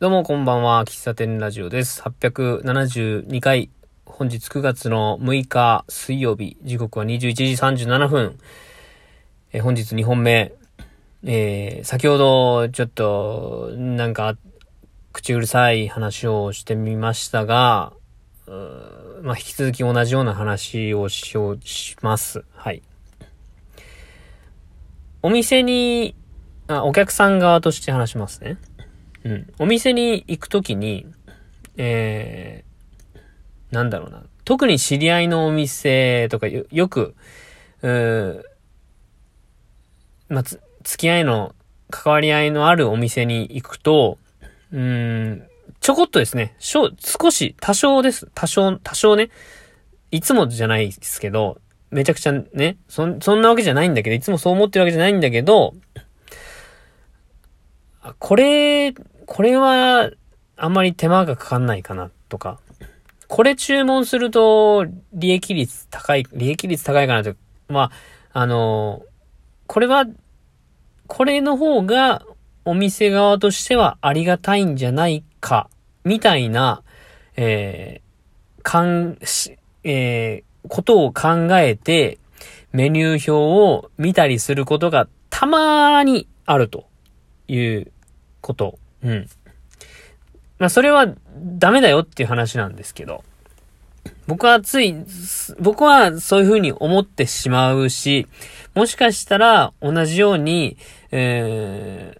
どうもこんばんは、喫茶店ラジオです。872回、本日9月の6日水曜日、時刻は21時37分。え本日2本目。えー先ほどちょっと、なんか、口うるさい話をしてみましたが、まあ、引き続き同じような話をしよう、します。はい。お店に、あ、お客さん側として話しますね。うん。お店に行くときに、えー、なんだろうな。特に知り合いのお店とかよ、よく、うーまあ、つ、付き合いの、関わり合いのあるお店に行くと、うん、ちょこっとですね、しょ、少し、多少です。多少、多少ね。いつもじゃないですけど、めちゃくちゃね、そ、そんなわけじゃないんだけど、いつもそう思ってるわけじゃないんだけど、あこれ、これは、あんまり手間がかかんないかな、とか。これ注文すると、利益率高い、利益率高いかなと。まあ、あの、これは、これの方が、お店側としてはありがたいんじゃないか、みたいな、えー、かん、し、えー、ことを考えて、メニュー表を見たりすることがたまーにあるということ。うん。まあ、それはダメだよっていう話なんですけど、僕はつい、僕はそういうふうに思ってしまうし、もしかしたら同じように、え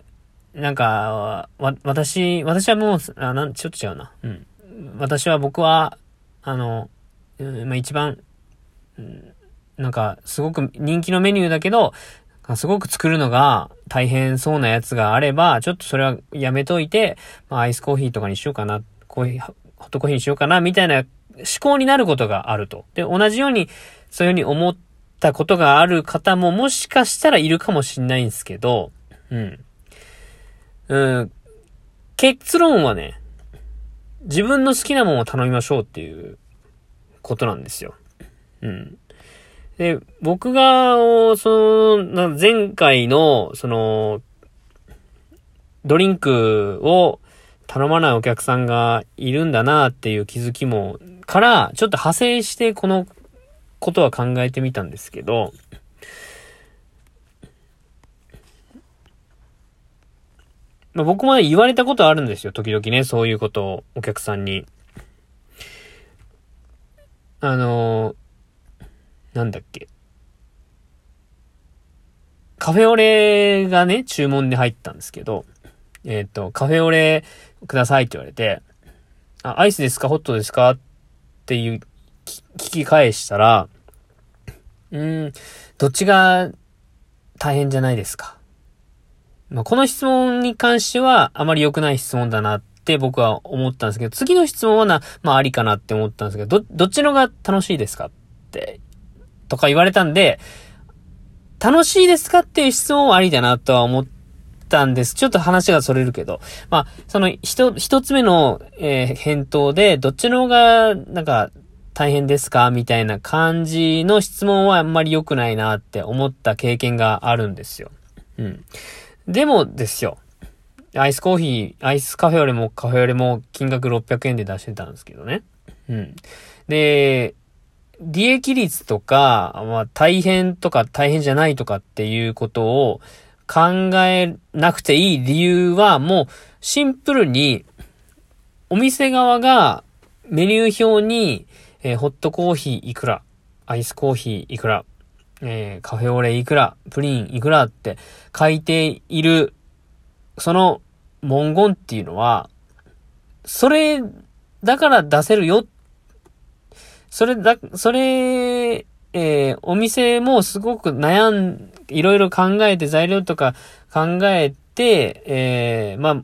ー、なんか、わ、私、私はもう、あ、なん、ちょっと違うな。うん。私は僕は、あの、まあ、一番、なんか、すごく人気のメニューだけど、すごく作るのが大変そうなやつがあれば、ちょっとそれはやめといて、まあ、アイスコーヒーとかにしようかな、コーヒー、ホットコーヒーにしようかな、みたいな思考になることがあると。で、同じように、そういうふうに思ったことがある方ももしかしたらいるかもしれないんですけど、うん。うん。結論はね、自分の好きなものを頼みましょうっていうことなんですよ。うん。で、僕が、その、前回の、その、ドリンクを頼まないお客さんがいるんだなっていう気づきも、から、ちょっと派生してこのことは考えてみたんですけど、まあ、僕も言われたことあるんですよ、時々ね、そういうことをお客さんに。あのなんだっけ？カフェオレがね、注文で入ったんですけど、えっ、と、カフェオレくださいって言われて、あ、アイスですか？ホットですか？っていう、聞き返したら、うん、どっちが大変じゃないですか？まあ、この質問に関しては、あまり良くない質問だなって僕は思ったんですけど、次の質問はな、まあありかなって思ったんですけど、ど、どっちのが楽しいですか？ってとか言われたんで、楽しいですかっていう質問はありだなとは思ったんです。ちょっと話がそれるけど。まあ、その一、一つ目の、えー返答で、どっちの方が、なんか、大変ですかみたいな感じの質問はあんまり良くないなって思った経験があるんですよ。うん。でもですよ。アイスコーヒー、アイスカフェよりもカフェよりも金額600円で出してたんですけどね。うん。で、利益率とか、まあ大変とか大変じゃないとかっていうことを考えなくていい理由はもうシンプルにお店側がメニュー表に、えーホットコーヒーいくら、アイスコーヒーいくら、えーカフェオレいくら、プリンいくらって書いている、その文言っていうのは、それだから出せるよっそれだ、それ、えーお店もすごく悩ん、いろいろ考えて材料とか考えて、えーまあ、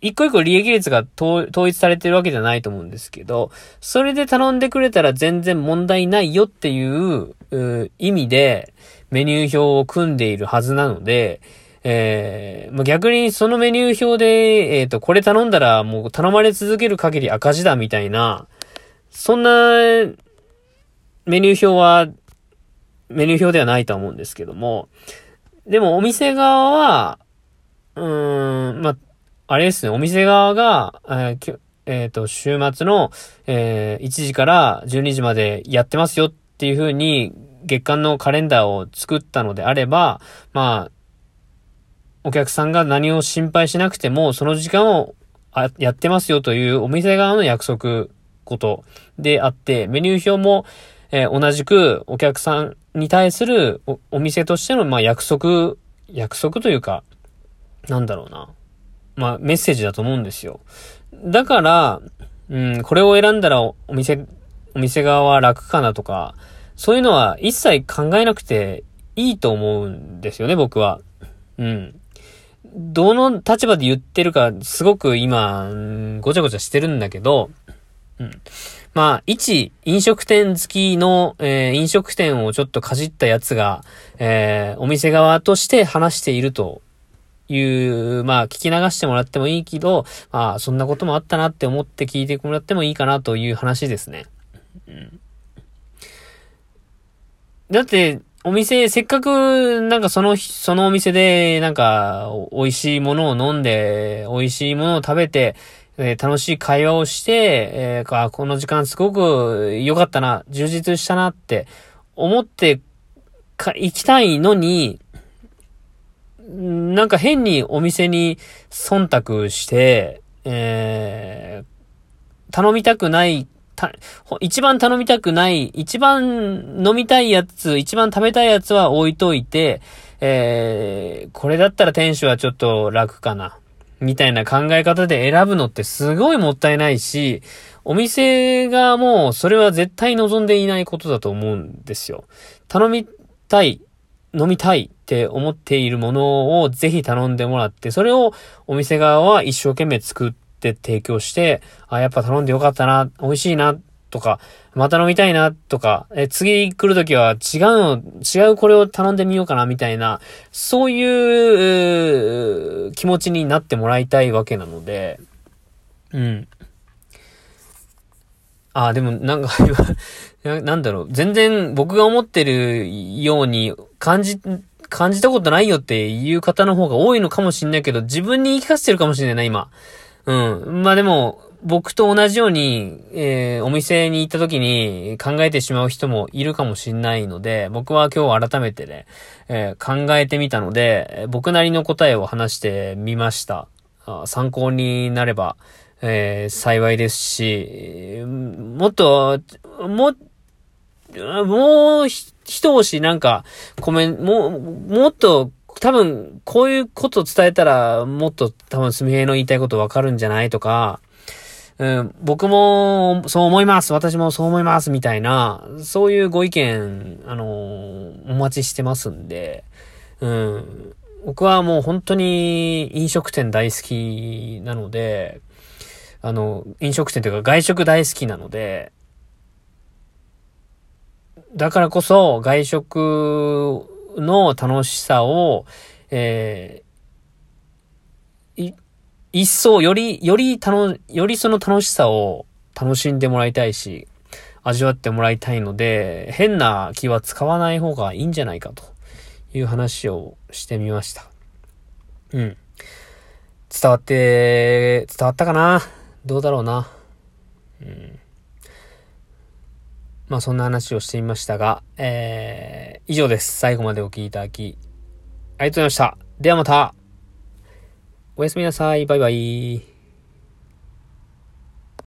一個一個利益率が統一されてるわけじゃないと思うんですけど、それで頼んでくれたら全然問題ないよっていう、う意味でメニュー表を組んでいるはずなので、えーまあ、逆にそのメニュー表で、えっ、と、これ頼んだらもう頼まれ続ける限り赤字だみたいな、そんなメニュー表は、メニュー表ではないと思うんですけども、でもお店側は、うーん、まあ、あれですね、お店側が、えーえっ、ー、と、週末の、えー、1時から12時までやってますよっていう風に、月間のカレンダーを作ったのであれば、まあ、お客さんが何を心配しなくても、その時間をあやってますよというお店側の約束ことであって、メニュー表も、えー、同じくお客さんに対するお店としての、まあ、約束、約束というか、なんだろうな。まあ、メッセージだと思うんですよ。だから、うん、これを選んだらお店、お店側は楽かなとか、そういうのは一切考えなくていいと思うんですよね、僕は。うん。どの立場で言ってるか、すごく今、ごちゃごちゃしてるんだけど、うん。まあ、一飲食店好きの、えー、飲食店をちょっとかじったやつが、えー、お店側として話しているという、まあ、聞き流してもらってもいいけど、まあ、そんなこともあったなって思って聞いてもらってもいいかなという話ですね。うん。だって、お店、せっかく、なんかその、そのお店で、なんか、美味しいものを飲んで、美味しいものを食べて、えー、楽しい会話をして、えー、この時間すごく良かったな、充実したなって思ってか、行きたいのに、なんか変にお店に忖度して、えー、頼みたくないた、一番頼みたくない、一番飲みたいやつ、一番食べたいやつは置いといて、えー、これだったら店主はちょっと楽かな。みたいな考え方で選ぶのってすごいもったいないし、お店がもうそれは絶対望んでいないことだと思うんですよ。頼みたい、飲みたいって思っているものをぜひ頼んでもらって、それをお店側は一生懸命作って提供して、あ、やっぱ頼んでよかったな、美味しいな、とか、また飲みたいな、とか、え、次来るときは違うの、違うこれを頼んでみようかな、みたいな、そういう、気持ちになってもらいたいわけなので、うん。あ、でもなんか なんだろう、全然僕が思ってるように感じ、感じたことないよっていう方の方が多いのかもしんないけど、自分に言い聞かせてるかもしれないな、今。うん。まあでも、僕と同じように、えー、お店に行った時に考えてしまう人もいるかもしんないので、僕は今日改めてね、えー、考えてみたので、僕なりの答えを話してみました。あ参考になれば、えー、幸いですし、もっと、も、もう、一押しなんか、コメント、も、もっと多分、こういうこと伝えたら、もっと多分、すみへいの言いたいことわかるんじゃないとか、うん、僕もそう思います。私もそう思います。みたいな、そういうご意見、あのお待ちしてますんで、うん、僕はもう本当に飲食店大好きなので、あの、飲食店というか外食大好きなので、だからこそ外食の楽しさを、えー、一層より、より楽、よりその楽しさを楽しんでもらいたいし、味わってもらいたいので、変な気は使わない方がいいんじゃないかという話をしてみました。うん。伝わって、伝わったかな？どうだろうな？うん。まあそんな話をしてみましたが、えー、以上です。最後までお聴きいただき、ありがとうございました。ではまた、おやすみなさい。バイバイ。